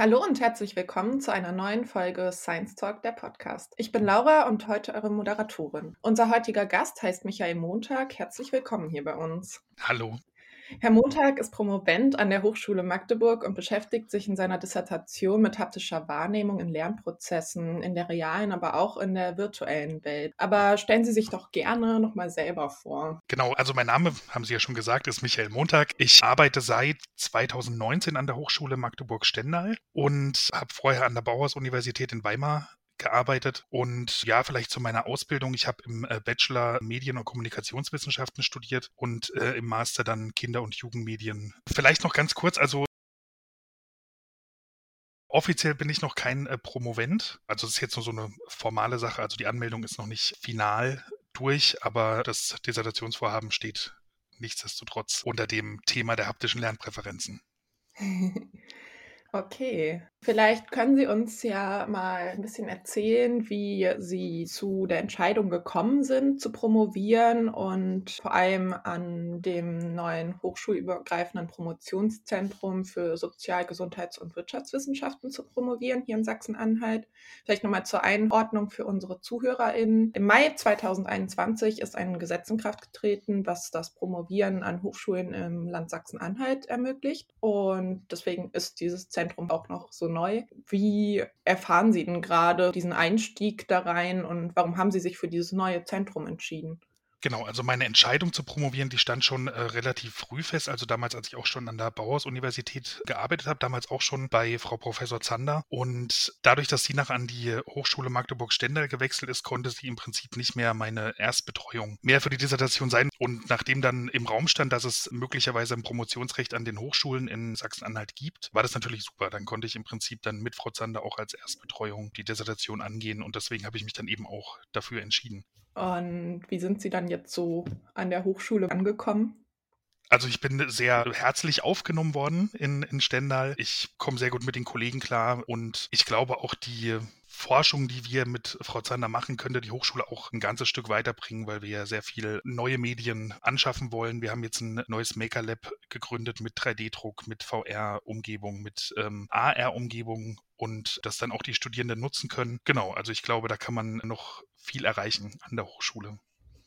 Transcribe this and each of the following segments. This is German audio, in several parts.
Hallo und herzlich willkommen zu einer neuen Folge Science Talk, der Podcast. Ich bin Laura und heute eure Moderatorin. Unser heutiger Gast heißt Michael Montag. Herzlich willkommen hier bei uns. Hallo. Herr Montag ist Promovent an der Hochschule Magdeburg und beschäftigt sich in seiner Dissertation mit haptischer Wahrnehmung in Lernprozessen, in der realen, aber auch in der virtuellen Welt. Aber stellen Sie sich doch gerne nochmal selber vor. Genau, also mein Name, haben Sie ja schon gesagt, ist Michael Montag. Ich arbeite seit 2019 an der Hochschule Magdeburg-Stendal und habe vorher an der Bauhaus-Universität in Weimar gearbeitet. Und ja, vielleicht zu meiner Ausbildung. Ich habe im äh, Bachelor Medien- und Kommunikationswissenschaften studiert und äh, im Master dann Kinder- und Jugendmedien. Vielleicht noch ganz kurz, also Offiziell bin ich noch kein äh, Promovent. Also es ist jetzt nur so eine formale Sache. Also die Anmeldung ist noch nicht final durch, aber das Dissertationsvorhaben steht nichtsdestotrotz unter dem Thema der haptischen Lernpräferenzen. Okay, vielleicht können Sie uns ja mal ein bisschen erzählen, wie Sie zu der Entscheidung gekommen sind, zu promovieren und vor allem an dem neuen hochschulübergreifenden Promotionszentrum für Sozial-, Gesundheits- und Wirtschaftswissenschaften zu promovieren hier in Sachsen-Anhalt. Vielleicht nochmal zur Einordnung für unsere ZuhörerInnen. Im Mai 2021 ist ein Gesetz in Kraft getreten, was das Promovieren an Hochschulen im Land Sachsen-Anhalt ermöglicht. Und deswegen ist dieses Zentrum auch noch so neu. Wie erfahren Sie denn gerade diesen Einstieg da rein und warum haben Sie sich für dieses neue Zentrum entschieden? Genau, also meine Entscheidung zu promovieren, die stand schon äh, relativ früh fest. Also damals, als ich auch schon an der Bauhaus-Universität gearbeitet habe, damals auch schon bei Frau Professor Zander. Und dadurch, dass sie nach an die Hochschule Magdeburg-Stendal gewechselt ist, konnte sie im Prinzip nicht mehr meine Erstbetreuung mehr für die Dissertation sein. Und nachdem dann im Raum stand, dass es möglicherweise ein Promotionsrecht an den Hochschulen in Sachsen-Anhalt gibt, war das natürlich super. Dann konnte ich im Prinzip dann mit Frau Zander auch als Erstbetreuung die Dissertation angehen. Und deswegen habe ich mich dann eben auch dafür entschieden. Und wie sind Sie dann jetzt so an der Hochschule angekommen? Also ich bin sehr herzlich aufgenommen worden in, in Stendal. Ich komme sehr gut mit den Kollegen klar und ich glaube auch die Forschung, die wir mit Frau Zander machen, könnte die Hochschule auch ein ganzes Stück weiterbringen, weil wir ja sehr viele neue Medien anschaffen wollen. Wir haben jetzt ein neues Maker Lab gegründet mit 3D-Druck, mit VR-Umgebung, mit ähm, AR-Umgebung und das dann auch die Studierenden nutzen können. Genau, also ich glaube, da kann man noch viel erreichen an der Hochschule.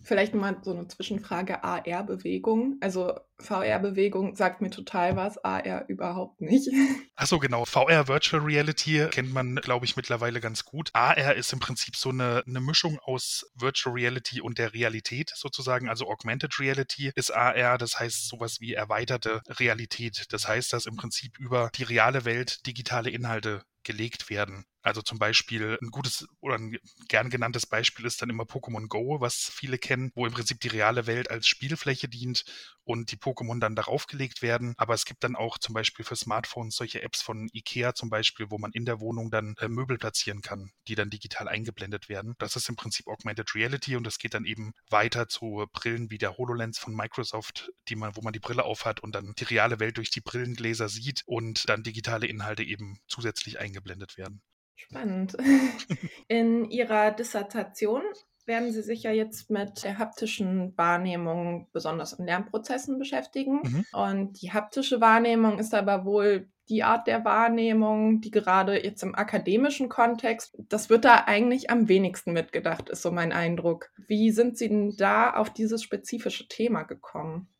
Vielleicht mal so eine Zwischenfrage AR-Bewegung. Also VR-Bewegung sagt mir total was, AR überhaupt nicht. Achso, genau. VR Virtual Reality kennt man, glaube ich, mittlerweile ganz gut. AR ist im Prinzip so eine, eine Mischung aus Virtual Reality und der Realität sozusagen. Also Augmented Reality ist AR, das heißt sowas wie erweiterte Realität. Das heißt, dass im Prinzip über die reale Welt digitale Inhalte gelegt werden. Also zum Beispiel ein gutes oder ein gern genanntes Beispiel ist dann immer Pokémon Go, was viele kennen, wo im Prinzip die reale Welt als Spielfläche dient und die Pokémon dann darauf gelegt werden. Aber es gibt dann auch zum Beispiel für Smartphones solche Apps von Ikea zum Beispiel, wo man in der Wohnung dann äh, Möbel platzieren kann, die dann digital eingeblendet werden. Das ist im Prinzip Augmented Reality und das geht dann eben weiter zu Brillen wie der HoloLens von Microsoft, die man, wo man die Brille aufhat und dann die reale Welt durch die Brillengläser sieht und dann digitale Inhalte eben zusätzlich eingeblendet werden. Spannend. In Ihrer Dissertation werden Sie sich ja jetzt mit der haptischen Wahrnehmung besonders in Lernprozessen beschäftigen. Mhm. Und die haptische Wahrnehmung ist aber wohl die Art der Wahrnehmung, die gerade jetzt im akademischen Kontext, das wird da eigentlich am wenigsten mitgedacht, ist so mein Eindruck. Wie sind Sie denn da auf dieses spezifische Thema gekommen?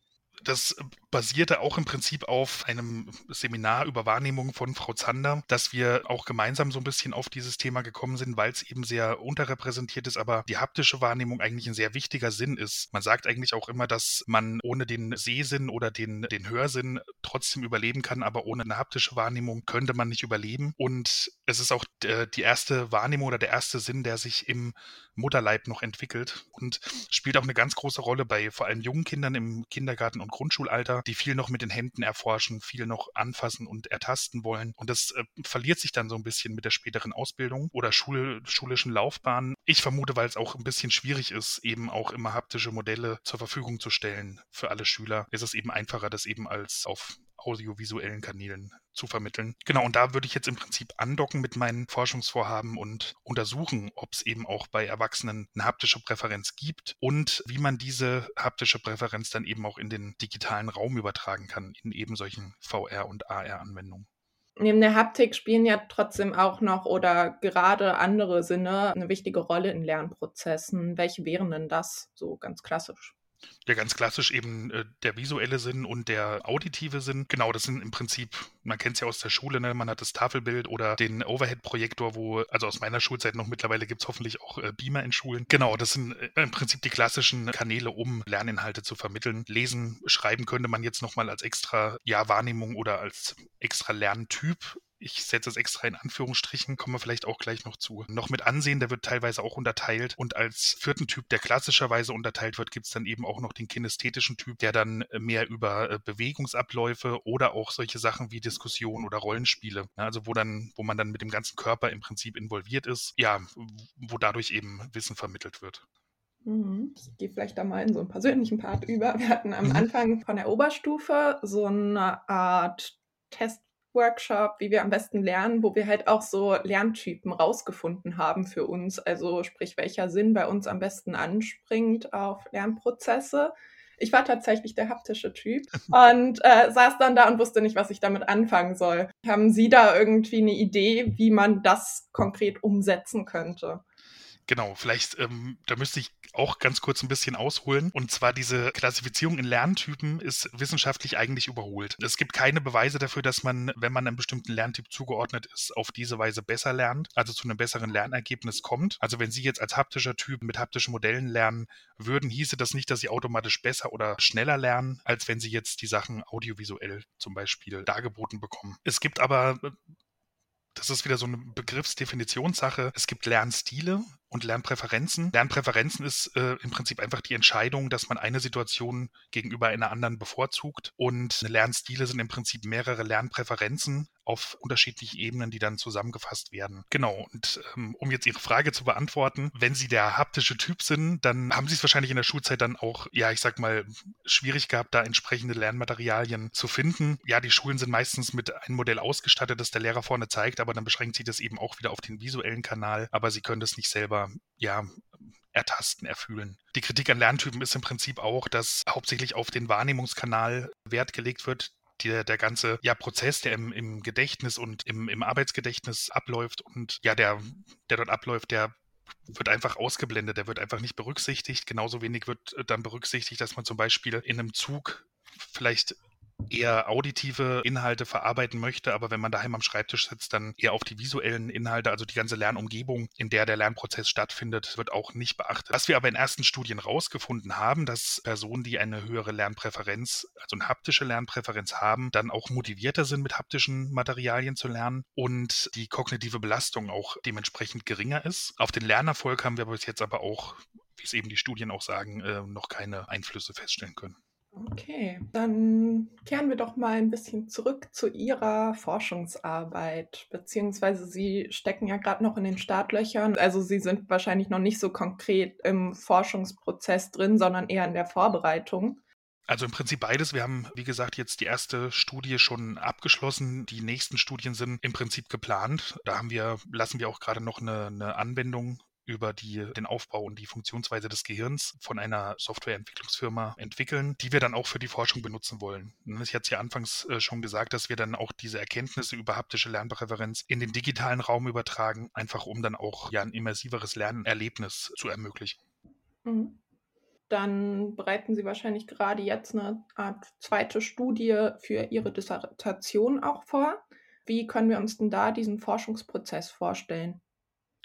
Das basierte auch im Prinzip auf einem Seminar über Wahrnehmung von Frau Zander, dass wir auch gemeinsam so ein bisschen auf dieses Thema gekommen sind, weil es eben sehr unterrepräsentiert ist, aber die haptische Wahrnehmung eigentlich ein sehr wichtiger Sinn ist. Man sagt eigentlich auch immer, dass man ohne den Sehsinn oder den, den Hörsinn trotzdem überleben kann, aber ohne eine haptische Wahrnehmung könnte man nicht überleben. Und es ist auch äh, die erste Wahrnehmung oder der erste Sinn, der sich im Mutterleib noch entwickelt und spielt auch eine ganz große Rolle bei vor allem jungen Kindern im Kindergarten- und Grundschulalter, die viel noch mit den Händen erforschen, viel noch anfassen und ertasten wollen. Und das äh, verliert sich dann so ein bisschen mit der späteren Ausbildung oder Schul schulischen Laufbahn. Ich vermute, weil es auch ein bisschen schwierig ist, eben auch immer haptische Modelle zur Verfügung zu stellen für alle Schüler, ist es eben einfacher, das eben als auf audiovisuellen Kanälen zu vermitteln. Genau, und da würde ich jetzt im Prinzip andocken mit meinen Forschungsvorhaben und untersuchen, ob es eben auch bei Erwachsenen eine haptische Präferenz gibt und wie man diese haptische Präferenz dann eben auch in den digitalen Raum übertragen kann, in eben solchen VR- und AR-Anwendungen. Neben der Haptik spielen ja trotzdem auch noch oder gerade andere Sinne eine wichtige Rolle in Lernprozessen. Welche wären denn das so ganz klassisch? Ja, ganz klassisch eben äh, der visuelle Sinn und der auditive Sinn. Genau, das sind im Prinzip, man kennt es ja aus der Schule, ne? man hat das Tafelbild oder den Overhead-Projektor, wo, also aus meiner Schulzeit noch mittlerweile gibt es hoffentlich auch äh, Beamer in Schulen. Genau, das sind äh, im Prinzip die klassischen Kanäle, um Lerninhalte zu vermitteln. Lesen, schreiben könnte man jetzt nochmal als extra ja, Wahrnehmung oder als extra Lerntyp ich setze es extra in Anführungsstrichen, kommen wir vielleicht auch gleich noch zu. Noch mit Ansehen, der wird teilweise auch unterteilt. Und als vierten Typ, der klassischerweise unterteilt wird, gibt es dann eben auch noch den kinästhetischen Typ, der dann mehr über äh, Bewegungsabläufe oder auch solche Sachen wie Diskussion oder Rollenspiele, also wo dann, wo man dann mit dem ganzen Körper im Prinzip involviert ist, ja, wo dadurch eben Wissen vermittelt wird. Mhm. Ich gehe vielleicht da mal in so einen persönlichen Part über. Wir hatten am mhm. Anfang von der Oberstufe so eine Art Test Workshop, wie wir am besten lernen, wo wir halt auch so Lerntypen rausgefunden haben für uns. Also sprich, welcher Sinn bei uns am besten anspringt auf Lernprozesse. Ich war tatsächlich der haptische Typ und äh, saß dann da und wusste nicht, was ich damit anfangen soll. Haben Sie da irgendwie eine Idee, wie man das konkret umsetzen könnte? Genau, vielleicht, ähm, da müsste ich auch ganz kurz ein bisschen ausholen. Und zwar diese Klassifizierung in Lerntypen ist wissenschaftlich eigentlich überholt. Es gibt keine Beweise dafür, dass man, wenn man einem bestimmten Lerntyp zugeordnet ist, auf diese Weise besser lernt, also zu einem besseren Lernergebnis kommt. Also wenn Sie jetzt als haptischer Typ mit haptischen Modellen lernen würden, hieße das nicht, dass Sie automatisch besser oder schneller lernen, als wenn Sie jetzt die Sachen audiovisuell zum Beispiel dargeboten bekommen. Es gibt aber das ist wieder so eine Begriffsdefinitionssache. Es gibt Lernstile und Lernpräferenzen. Lernpräferenzen ist äh, im Prinzip einfach die Entscheidung, dass man eine Situation gegenüber einer anderen bevorzugt. Und Lernstile sind im Prinzip mehrere Lernpräferenzen auf unterschiedlichen Ebenen, die dann zusammengefasst werden. Genau. Und ähm, um jetzt Ihre Frage zu beantworten, wenn Sie der haptische Typ sind, dann haben Sie es wahrscheinlich in der Schulzeit dann auch, ja, ich sag mal, schwierig gehabt, da entsprechende Lernmaterialien zu finden. Ja, die Schulen sind meistens mit einem Modell ausgestattet, das der Lehrer vorne zeigt, aber dann beschränkt sich das eben auch wieder auf den visuellen Kanal, aber Sie können das nicht selber ja, ertasten, erfühlen. Die Kritik an Lerntypen ist im Prinzip auch, dass hauptsächlich auf den Wahrnehmungskanal Wert gelegt wird, der, der ganze ja, Prozess, der im, im Gedächtnis und im, im Arbeitsgedächtnis abläuft und ja, der, der dort abläuft, der wird einfach ausgeblendet, der wird einfach nicht berücksichtigt. Genauso wenig wird dann berücksichtigt, dass man zum Beispiel in einem Zug vielleicht eher auditive Inhalte verarbeiten möchte, aber wenn man daheim am Schreibtisch sitzt, dann eher auf die visuellen Inhalte, also die ganze Lernumgebung, in der der Lernprozess stattfindet, wird auch nicht beachtet. Was wir aber in ersten Studien rausgefunden haben, dass Personen, die eine höhere Lernpräferenz, also eine haptische Lernpräferenz haben, dann auch motivierter sind, mit haptischen Materialien zu lernen und die kognitive Belastung auch dementsprechend geringer ist. Auf den Lernerfolg haben wir bis jetzt aber auch, wie es eben die Studien auch sagen, äh, noch keine Einflüsse feststellen können. Okay, dann kehren wir doch mal ein bisschen zurück zu Ihrer Forschungsarbeit, beziehungsweise Sie stecken ja gerade noch in den Startlöchern. Also Sie sind wahrscheinlich noch nicht so konkret im Forschungsprozess drin, sondern eher in der Vorbereitung. Also im Prinzip beides. Wir haben, wie gesagt, jetzt die erste Studie schon abgeschlossen. Die nächsten Studien sind im Prinzip geplant. Da haben wir, lassen wir auch gerade noch eine, eine Anwendung über die, den Aufbau und die Funktionsweise des Gehirns von einer Softwareentwicklungsfirma entwickeln, die wir dann auch für die Forschung benutzen wollen. Ich hatte es ja anfangs äh, schon gesagt, dass wir dann auch diese Erkenntnisse über haptische Lernpräferenz in den digitalen Raum übertragen, einfach um dann auch ja ein immersiveres Lernerlebnis zu ermöglichen. Mhm. Dann bereiten Sie wahrscheinlich gerade jetzt eine Art zweite Studie für Ihre Dissertation auch vor. Wie können wir uns denn da diesen Forschungsprozess vorstellen?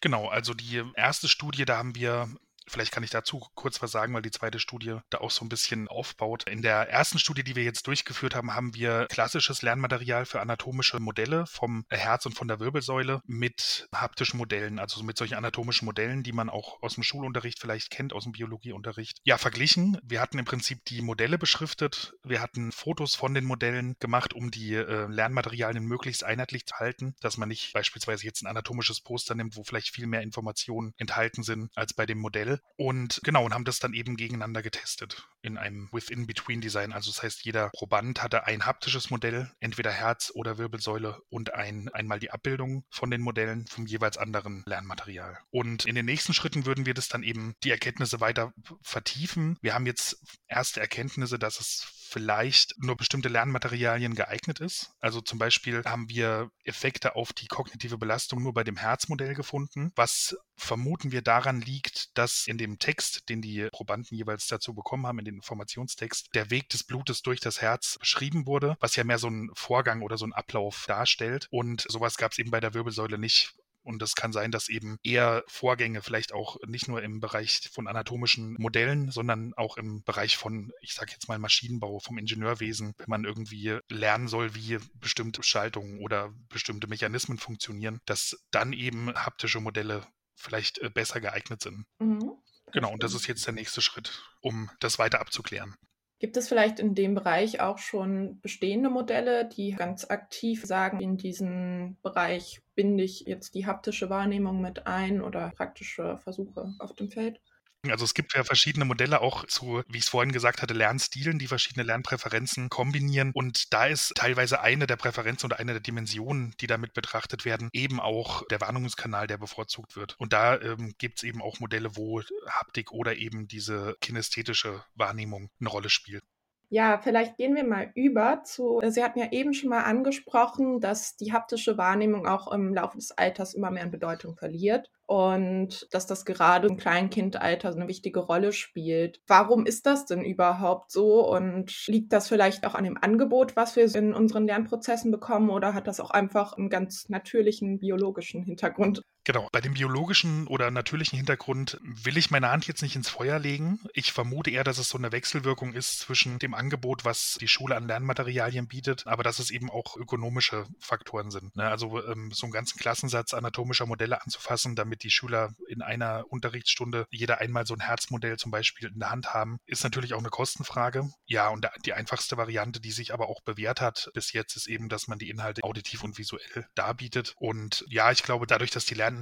Genau, also die erste Studie, da haben wir Vielleicht kann ich dazu kurz was sagen, weil die zweite Studie da auch so ein bisschen aufbaut. In der ersten Studie, die wir jetzt durchgeführt haben, haben wir klassisches Lernmaterial für anatomische Modelle vom Herz und von der Wirbelsäule mit haptischen Modellen, also mit solchen anatomischen Modellen, die man auch aus dem Schulunterricht vielleicht kennt, aus dem Biologieunterricht. Ja, verglichen. Wir hatten im Prinzip die Modelle beschriftet. Wir hatten Fotos von den Modellen gemacht, um die äh, Lernmaterialien möglichst einheitlich zu halten, dass man nicht beispielsweise jetzt ein anatomisches Poster nimmt, wo vielleicht viel mehr Informationen enthalten sind als bei dem Modell. Und genau, und haben das dann eben gegeneinander getestet in einem Within-Between-Design. Also das heißt, jeder Proband hatte ein haptisches Modell, entweder Herz oder Wirbelsäule und ein, einmal die Abbildung von den Modellen vom jeweils anderen Lernmaterial. Und in den nächsten Schritten würden wir das dann eben die Erkenntnisse weiter vertiefen. Wir haben jetzt erste Erkenntnisse, dass es vielleicht nur bestimmte Lernmaterialien geeignet ist. Also zum Beispiel haben wir Effekte auf die kognitive Belastung nur bei dem Herzmodell gefunden, was vermuten wir daran liegt, dass in dem Text, den die Probanden jeweils dazu bekommen haben, in den Informationstext, der Weg des Blutes durch das Herz beschrieben wurde, was ja mehr so ein Vorgang oder so ein Ablauf darstellt. Und sowas gab es eben bei der Wirbelsäule nicht. Und es kann sein, dass eben eher Vorgänge vielleicht auch nicht nur im Bereich von anatomischen Modellen, sondern auch im Bereich von, ich sage jetzt mal, Maschinenbau, vom Ingenieurwesen, wenn man irgendwie lernen soll, wie bestimmte Schaltungen oder bestimmte Mechanismen funktionieren, dass dann eben haptische Modelle vielleicht äh, besser geeignet sind. Mhm. Genau, und das ist jetzt der nächste Schritt, um das weiter abzuklären. Gibt es vielleicht in dem Bereich auch schon bestehende Modelle, die ganz aktiv sagen, in diesen Bereich binde ich jetzt die haptische Wahrnehmung mit ein oder praktische Versuche auf dem Feld? Also es gibt ja verschiedene Modelle auch zu, wie ich es vorhin gesagt hatte, Lernstilen, die verschiedene Lernpräferenzen kombinieren. Und da ist teilweise eine der Präferenzen oder eine der Dimensionen, die damit betrachtet werden, eben auch der Warnungskanal, der bevorzugt wird. Und da ähm, gibt es eben auch Modelle, wo Haptik oder eben diese kinästhetische Wahrnehmung eine Rolle spielt. Ja, vielleicht gehen wir mal über zu, Sie hatten ja eben schon mal angesprochen, dass die haptische Wahrnehmung auch im Laufe des Alters immer mehr an Bedeutung verliert und dass das gerade im Kleinkindalter eine wichtige Rolle spielt. Warum ist das denn überhaupt so und liegt das vielleicht auch an dem Angebot, was wir in unseren Lernprozessen bekommen oder hat das auch einfach einen ganz natürlichen biologischen Hintergrund? Genau, bei dem biologischen oder natürlichen Hintergrund will ich meine Hand jetzt nicht ins Feuer legen. Ich vermute eher, dass es so eine Wechselwirkung ist zwischen dem Angebot, was die Schule an Lernmaterialien bietet, aber dass es eben auch ökonomische Faktoren sind. Ne? Also ähm, so einen ganzen Klassensatz anatomischer Modelle anzufassen, damit die Schüler in einer Unterrichtsstunde jeder einmal so ein Herzmodell zum Beispiel in der Hand haben, ist natürlich auch eine Kostenfrage. Ja, und die einfachste Variante, die sich aber auch bewährt hat bis jetzt, ist eben, dass man die Inhalte auditiv und visuell darbietet. Und ja, ich glaube, dadurch, dass die Lern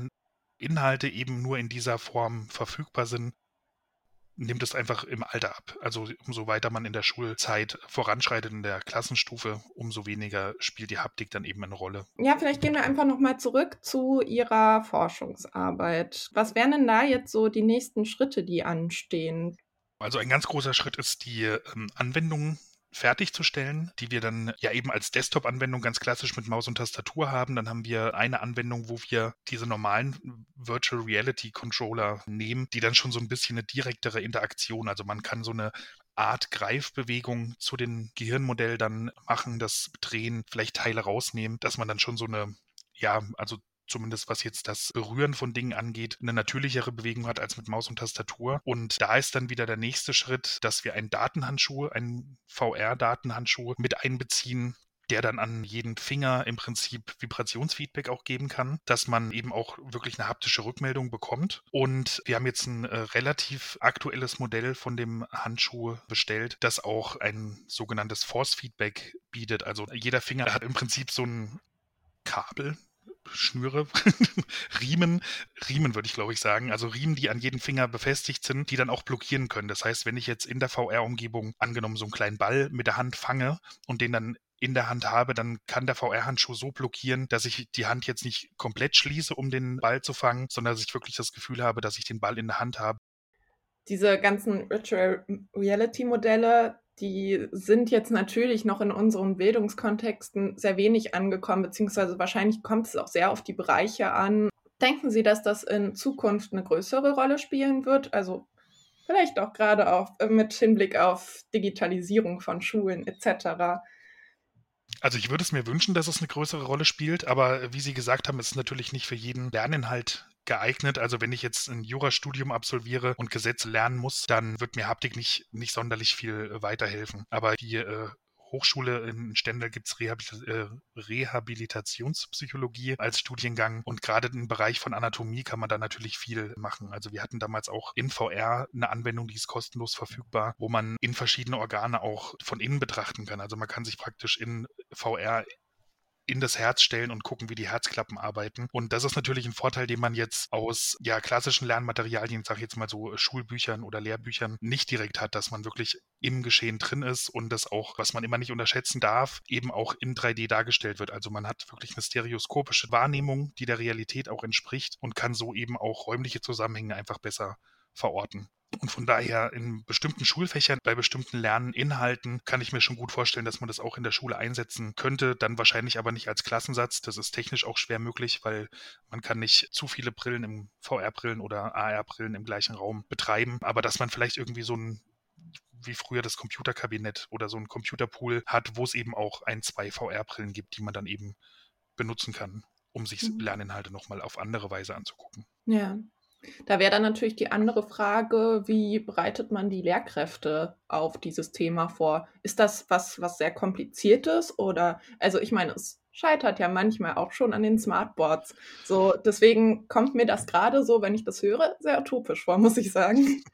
Inhalte eben nur in dieser Form verfügbar sind, nimmt es einfach im Alter ab. Also umso weiter man in der Schulzeit voranschreitet in der Klassenstufe, umso weniger spielt die Haptik dann eben eine Rolle. Ja, vielleicht gehen wir einfach nochmal zurück zu Ihrer Forschungsarbeit. Was wären denn da jetzt so die nächsten Schritte, die anstehen? Also ein ganz großer Schritt ist die ähm, Anwendung fertigzustellen, die wir dann ja eben als Desktop-Anwendung ganz klassisch mit Maus und Tastatur haben. Dann haben wir eine Anwendung, wo wir diese normalen Virtual Reality Controller nehmen, die dann schon so ein bisschen eine direktere Interaktion, also man kann so eine Art Greifbewegung zu den Gehirnmodell dann machen, das Drehen, vielleicht Teile rausnehmen, dass man dann schon so eine ja, also zumindest was jetzt das Berühren von Dingen angeht, eine natürlichere Bewegung hat als mit Maus und Tastatur. Und da ist dann wieder der nächste Schritt, dass wir einen Datenhandschuh, einen VR-Datenhandschuh mit einbeziehen, der dann an jeden Finger im Prinzip Vibrationsfeedback auch geben kann, dass man eben auch wirklich eine haptische Rückmeldung bekommt. Und wir haben jetzt ein äh, relativ aktuelles Modell von dem Handschuh bestellt, das auch ein sogenanntes Force Feedback bietet. Also jeder Finger hat im Prinzip so ein Kabel, Schnüre, Riemen, Riemen würde ich glaube ich sagen, also Riemen, die an jedem Finger befestigt sind, die dann auch blockieren können. Das heißt, wenn ich jetzt in der VR-Umgebung angenommen so einen kleinen Ball mit der Hand fange und den dann in der Hand habe, dann kann der VR-Handschuh so blockieren, dass ich die Hand jetzt nicht komplett schließe, um den Ball zu fangen, sondern dass ich wirklich das Gefühl habe, dass ich den Ball in der Hand habe. Diese ganzen Virtual Reality Modelle, die sind jetzt natürlich noch in unseren Bildungskontexten sehr wenig angekommen, beziehungsweise wahrscheinlich kommt es auch sehr auf die Bereiche an. Denken Sie, dass das in Zukunft eine größere Rolle spielen wird? Also vielleicht auch gerade auch äh, mit Hinblick auf Digitalisierung von Schulen etc. Also ich würde es mir wünschen, dass es eine größere Rolle spielt, aber wie Sie gesagt haben, ist es natürlich nicht für jeden Lerninhalt geeignet. Also wenn ich jetzt ein Jurastudium absolviere und Gesetze lernen muss, dann wird mir Haptik nicht, nicht sonderlich viel äh, weiterhelfen. Aber die äh, Hochschule in Stendal gibt es Rehabilit äh, Rehabilitationspsychologie als Studiengang und gerade im Bereich von Anatomie kann man da natürlich viel machen. Also wir hatten damals auch in VR eine Anwendung, die ist kostenlos verfügbar, wo man in verschiedene Organe auch von innen betrachten kann. Also man kann sich praktisch in VR in das Herz stellen und gucken, wie die Herzklappen arbeiten. Und das ist natürlich ein Vorteil, den man jetzt aus ja, klassischen Lernmaterialien, sage ich jetzt mal so Schulbüchern oder Lehrbüchern, nicht direkt hat, dass man wirklich im Geschehen drin ist und das auch, was man immer nicht unterschätzen darf, eben auch in 3D dargestellt wird. Also man hat wirklich eine stereoskopische Wahrnehmung, die der Realität auch entspricht und kann so eben auch räumliche Zusammenhänge einfach besser verorten. Und von daher in bestimmten Schulfächern, bei bestimmten Lerninhalten kann ich mir schon gut vorstellen, dass man das auch in der Schule einsetzen könnte, dann wahrscheinlich aber nicht als Klassensatz. Das ist technisch auch schwer möglich, weil man kann nicht zu viele Brillen im VR-Brillen oder AR-Brillen im gleichen Raum betreiben. Aber dass man vielleicht irgendwie so ein wie früher das Computerkabinett oder so ein Computerpool hat, wo es eben auch ein, zwei VR-Brillen gibt, die man dann eben benutzen kann, um sich mhm. Lerninhalte nochmal auf andere Weise anzugucken. Ja, da wäre dann natürlich die andere Frage, wie bereitet man die Lehrkräfte auf dieses Thema vor? Ist das was, was sehr kompliziertes oder, also ich meine, es scheitert ja manchmal auch schon an den Smartboards. So, deswegen kommt mir das gerade so, wenn ich das höre, sehr utopisch vor, muss ich sagen.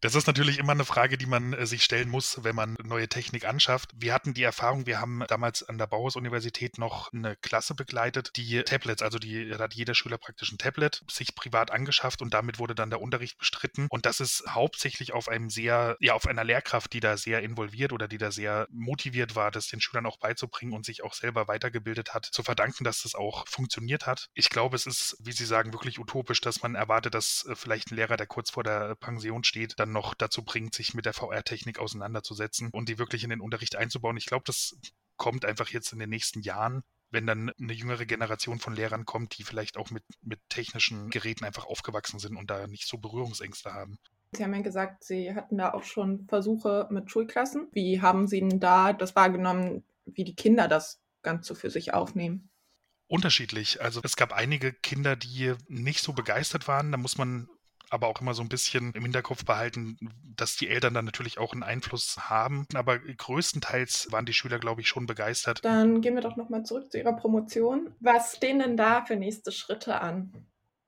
Das ist natürlich immer eine Frage, die man äh, sich stellen muss, wenn man neue Technik anschafft. Wir hatten die Erfahrung, wir haben damals an der Bauhaus-Universität noch eine Klasse begleitet, die Tablets, also die hat jeder Schüler praktisch ein Tablet, sich privat angeschafft und damit wurde dann der Unterricht bestritten. Und das ist hauptsächlich auf einem sehr, ja, auf einer Lehrkraft, die da sehr involviert oder die da sehr motiviert war, das den Schülern auch beizubringen und sich auch selber weitergebildet hat, zu verdanken, dass das auch funktioniert hat. Ich glaube, es ist, wie Sie sagen, wirklich utopisch, dass man erwartet, dass äh, vielleicht ein Lehrer, der kurz vor der Pension steht, dann noch dazu bringt, sich mit der VR-Technik auseinanderzusetzen und die wirklich in den Unterricht einzubauen. Ich glaube, das kommt einfach jetzt in den nächsten Jahren, wenn dann eine jüngere Generation von Lehrern kommt, die vielleicht auch mit, mit technischen Geräten einfach aufgewachsen sind und da nicht so Berührungsängste haben. Sie haben ja gesagt, Sie hatten da auch schon Versuche mit Schulklassen. Wie haben Sie denn da das wahrgenommen, wie die Kinder das Ganze für sich aufnehmen? Unterschiedlich. Also es gab einige Kinder, die nicht so begeistert waren. Da muss man aber auch immer so ein bisschen im Hinterkopf behalten, dass die Eltern dann natürlich auch einen Einfluss haben. Aber größtenteils waren die Schüler, glaube ich, schon begeistert. Dann gehen wir doch nochmal zurück zu Ihrer Promotion. Was stehen denn da für nächste Schritte an?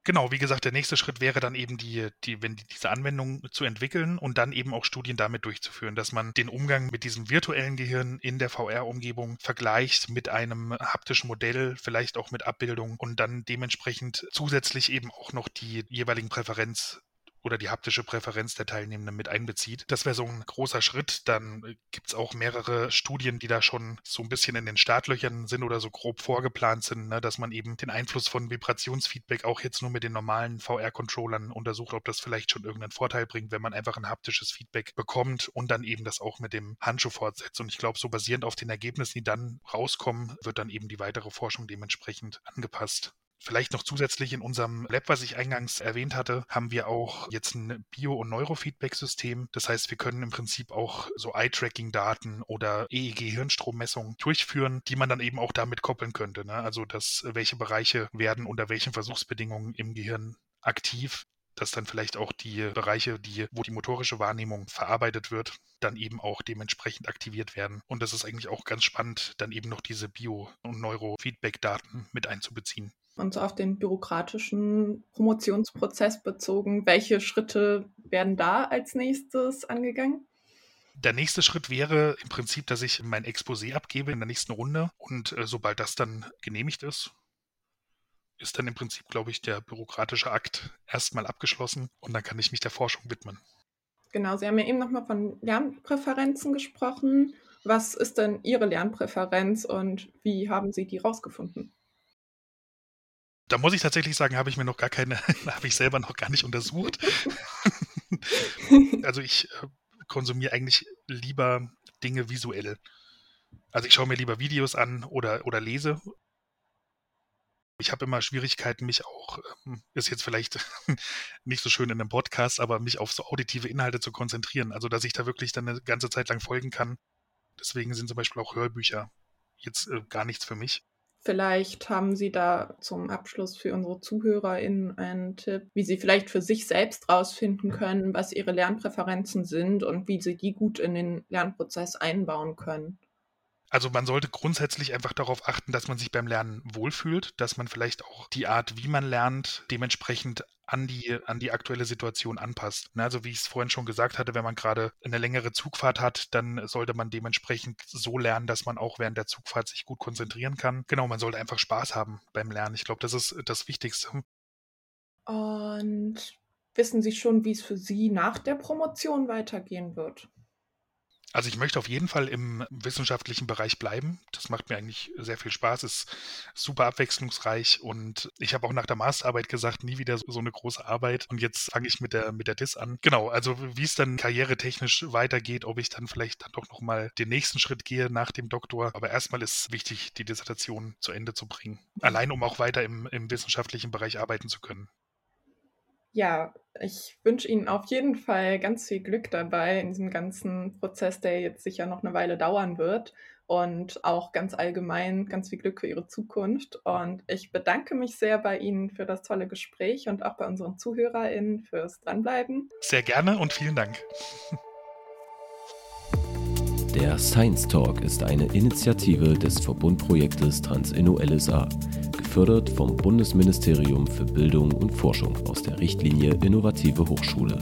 Genau, wie gesagt, der nächste Schritt wäre dann eben die, die, wenn die, diese Anwendung zu entwickeln und dann eben auch Studien damit durchzuführen, dass man den Umgang mit diesem virtuellen Gehirn in der VR-Umgebung vergleicht mit einem haptischen Modell, vielleicht auch mit Abbildung und dann dementsprechend zusätzlich eben auch noch die jeweiligen Präferenz oder die haptische Präferenz der Teilnehmenden mit einbezieht. Das wäre so ein großer Schritt. Dann äh, gibt es auch mehrere Studien, die da schon so ein bisschen in den Startlöchern sind oder so grob vorgeplant sind, ne, dass man eben den Einfluss von Vibrationsfeedback auch jetzt nur mit den normalen VR-Controllern untersucht, ob das vielleicht schon irgendeinen Vorteil bringt, wenn man einfach ein haptisches Feedback bekommt und dann eben das auch mit dem Handschuh fortsetzt. Und ich glaube, so basierend auf den Ergebnissen, die dann rauskommen, wird dann eben die weitere Forschung dementsprechend angepasst. Vielleicht noch zusätzlich in unserem Lab, was ich eingangs erwähnt hatte, haben wir auch jetzt ein Bio- und Neurofeedback-System. Das heißt, wir können im Prinzip auch so Eye-Tracking-Daten oder EEG-Hirnstrommessungen durchführen, die man dann eben auch damit koppeln könnte. Ne? Also, dass welche Bereiche werden unter welchen Versuchsbedingungen im Gehirn aktiv dass dann vielleicht auch die Bereiche, die, wo die motorische Wahrnehmung verarbeitet wird, dann eben auch dementsprechend aktiviert werden. Und das ist eigentlich auch ganz spannend, dann eben noch diese Bio- und Neurofeedback-Daten mit einzubeziehen und so auf den bürokratischen Promotionsprozess bezogen. Welche Schritte werden da als nächstes angegangen? Der nächste Schritt wäre im Prinzip, dass ich mein Exposé abgebe in der nächsten Runde und äh, sobald das dann genehmigt ist, ist dann im Prinzip, glaube ich, der bürokratische Akt erstmal abgeschlossen und dann kann ich mich der Forschung widmen. Genau, Sie haben ja eben nochmal von Lernpräferenzen gesprochen. Was ist denn Ihre Lernpräferenz und wie haben Sie die rausgefunden? Da muss ich tatsächlich sagen, habe ich mir noch gar keine, habe ich selber noch gar nicht untersucht. also ich äh, konsumiere eigentlich lieber Dinge visuell. Also ich schaue mir lieber Videos an oder, oder lese. Ich habe immer Schwierigkeiten, mich auch, ähm, ist jetzt vielleicht nicht so schön in einem Podcast, aber mich auf so auditive Inhalte zu konzentrieren. Also dass ich da wirklich dann eine ganze Zeit lang folgen kann. Deswegen sind zum Beispiel auch Hörbücher jetzt äh, gar nichts für mich. Vielleicht haben Sie da zum Abschluss für unsere ZuhörerInnen einen Tipp, wie sie vielleicht für sich selbst rausfinden können, was ihre Lernpräferenzen sind und wie sie die gut in den Lernprozess einbauen können. Also man sollte grundsätzlich einfach darauf achten, dass man sich beim Lernen wohlfühlt, dass man vielleicht auch die Art, wie man lernt, dementsprechend an die, an die aktuelle Situation anpasst. Ne, also wie ich es vorhin schon gesagt hatte, wenn man gerade eine längere Zugfahrt hat, dann sollte man dementsprechend so lernen, dass man auch während der Zugfahrt sich gut konzentrieren kann. Genau, man sollte einfach Spaß haben beim Lernen. Ich glaube, das ist das Wichtigste. Und wissen Sie schon, wie es für Sie nach der Promotion weitergehen wird? Also ich möchte auf jeden Fall im wissenschaftlichen Bereich bleiben. Das macht mir eigentlich sehr viel Spaß, ist super abwechslungsreich und ich habe auch nach der Masterarbeit gesagt, nie wieder so eine große Arbeit. Und jetzt fange ich mit der mit der DIS an. Genau, also wie es dann karrieretechnisch weitergeht, ob ich dann vielleicht dann doch nochmal den nächsten Schritt gehe nach dem Doktor. Aber erstmal ist wichtig, die Dissertation zu Ende zu bringen. Allein um auch weiter im, im wissenschaftlichen Bereich arbeiten zu können. Ja, ich wünsche Ihnen auf jeden Fall ganz viel Glück dabei in diesem ganzen Prozess, der jetzt sicher noch eine Weile dauern wird. Und auch ganz allgemein ganz viel Glück für Ihre Zukunft. Und ich bedanke mich sehr bei Ihnen für das tolle Gespräch und auch bei unseren ZuhörerInnen fürs Dranbleiben. Sehr gerne und vielen Dank. Der Science Talk ist eine Initiative des Verbundprojektes Transinno LSA gefördert vom Bundesministerium für Bildung und Forschung aus der Richtlinie Innovative Hochschule.